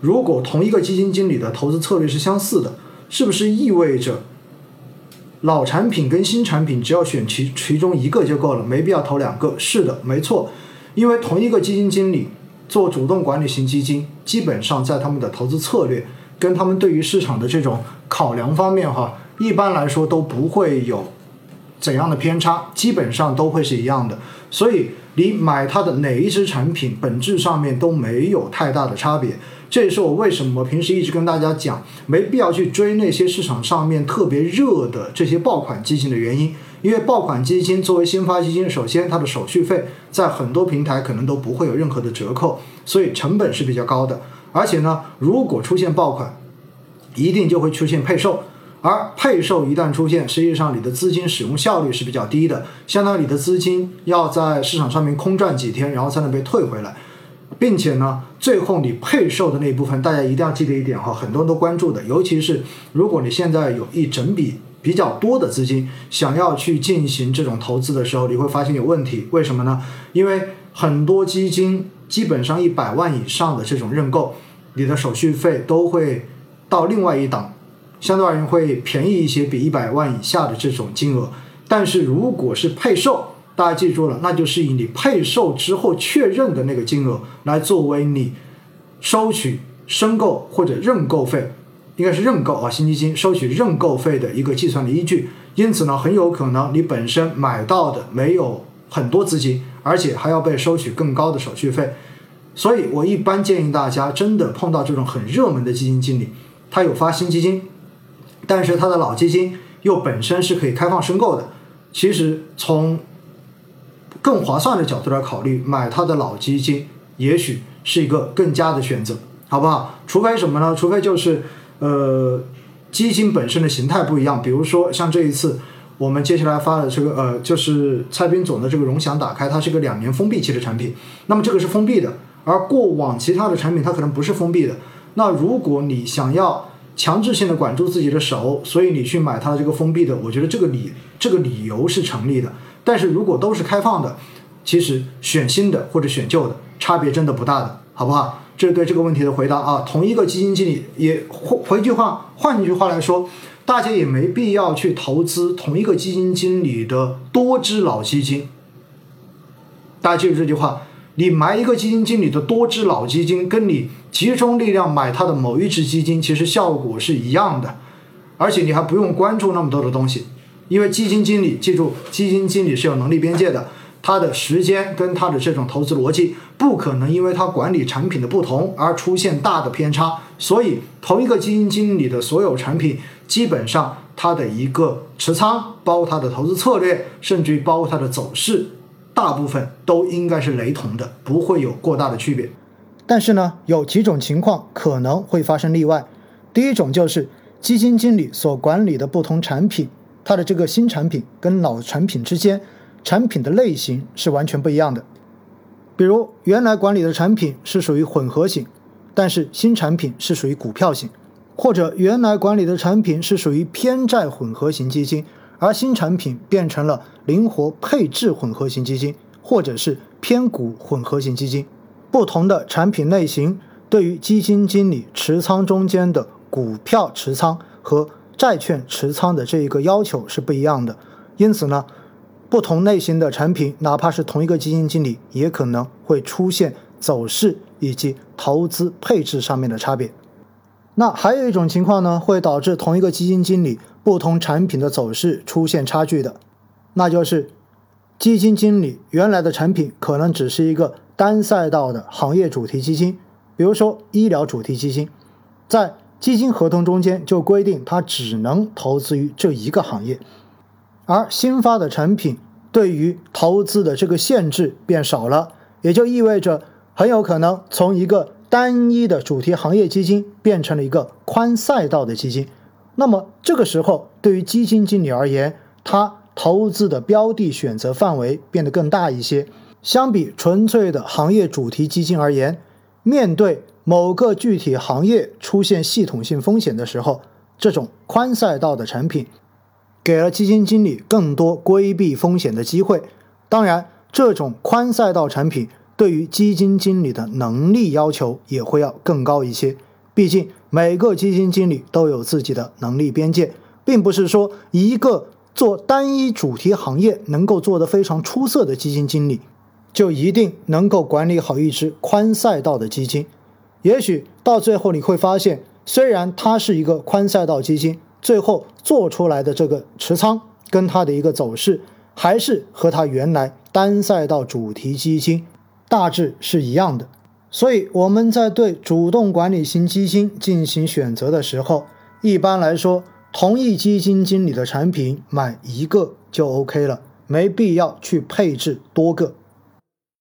如果同一个基金经理的投资策略是相似的，是不是意味着老产品跟新产品只要选其其中一个就够了，没必要投两个？是的，没错，因为同一个基金经理做主动管理型基金，基本上在他们的投资策略跟他们对于市场的这种考量方面，哈，一般来说都不会有怎样的偏差，基本上都会是一样的。所以你买它的哪一只产品，本质上面都没有太大的差别。这也是我为什么平时一直跟大家讲，没必要去追那些市场上面特别热的这些爆款基金的原因。因为爆款基金作为新发基金，首先它的手续费在很多平台可能都不会有任何的折扣，所以成本是比较高的。而且呢，如果出现爆款，一定就会出现配售，而配售一旦出现，实际上你的资金使用效率是比较低的，相当于你的资金要在市场上面空转几天，然后才能被退回来。并且呢，最后你配售的那一部分，大家一定要记得一点哈，很多人都关注的，尤其是如果你现在有一整笔比较多的资金，想要去进行这种投资的时候，你会发现有问题。为什么呢？因为很多基金基本上一百万以上的这种认购，你的手续费都会到另外一档，相对而言会便宜一些，比一百万以下的这种金额。但是如果是配售，大家记住了，那就是以你配售之后确认的那个金额来作为你收取申购或者认购费，应该是认购啊，新基金收取认购费的一个计算的依据。因此呢，很有可能你本身买到的没有很多资金，而且还要被收取更高的手续费。所以我一般建议大家，真的碰到这种很热门的基金经理，他有发新基金，但是它的老基金又本身是可以开放申购的。其实从更划算的角度来考虑，买它的老基金，也许是一个更加的选择，好不好？除非什么呢？除非就是，呃，基金本身的形态不一样。比如说像这一次我们接下来发的这个，呃，就是蔡斌总的这个融享打开，它是一个两年封闭期的产品。那么这个是封闭的，而过往其他的产品它可能不是封闭的。那如果你想要强制性的管住自己的手，所以你去买它的这个封闭的，我觉得这个理这个理由是成立的。但是如果都是开放的，其实选新的或者选旧的差别真的不大的，好不好？这是对这个问题的回答啊。同一个基金经理也换换句话，换一句话来说，大家也没必要去投资同一个基金经理的多只老基金。大家记住这句话：你买一个基金经理的多只老基金，跟你集中力量买他的某一只基金，其实效果是一样的，而且你还不用关注那么多的东西。因为基金经理，记住，基金经理是有能力边界的，他的时间跟他的这种投资逻辑不可能因为他管理产品的不同而出现大的偏差。所以，同一个基金经理的所有产品，基本上它的一个持仓，包括它的投资策略，甚至于包括它的走势，大部分都应该是雷同的，不会有过大的区别。但是呢，有几种情况可能会发生例外。第一种就是基金经理所管理的不同产品。它的这个新产品跟老产品之间，产品的类型是完全不一样的。比如原来管理的产品是属于混合型，但是新产品是属于股票型；或者原来管理的产品是属于偏债混合型基金，而新产品变成了灵活配置混合型基金，或者是偏股混合型基金。不同的产品类型对于基金经理持仓中间的股票持仓和债券持仓的这一个要求是不一样的，因此呢，不同类型的产品，哪怕是同一个基金经理，也可能会出现走势以及投资配置上面的差别。那还有一种情况呢，会导致同一个基金经理不同产品的走势出现差距的，那就是基金经理原来的产品可能只是一个单赛道的行业主题基金，比如说医疗主题基金，在基金合同中间就规定，它只能投资于这一个行业，而新发的产品对于投资的这个限制变少了，也就意味着很有可能从一个单一的主题行业基金变成了一个宽赛道的基金。那么这个时候，对于基金经理而言，他投资的标的选择范围变得更大一些。相比纯粹的行业主题基金而言，面对某个具体行业出现系统性风险的时候，这种宽赛道的产品给了基金经理更多规避风险的机会。当然，这种宽赛道产品对于基金经理的能力要求也会要更高一些，毕竟每个基金经理都有自己的能力边界，并不是说一个做单一主题行业能够做得非常出色的基金经理，就一定能够管理好一支宽赛道的基金。也许到最后你会发现，虽然它是一个宽赛道基金，最后做出来的这个持仓跟它的一个走势，还是和它原来单赛道主题基金大致是一样的。所以我们在对主动管理型基金进行选择的时候，一般来说，同一基金经理的产品买一个就 OK 了，没必要去配置多个。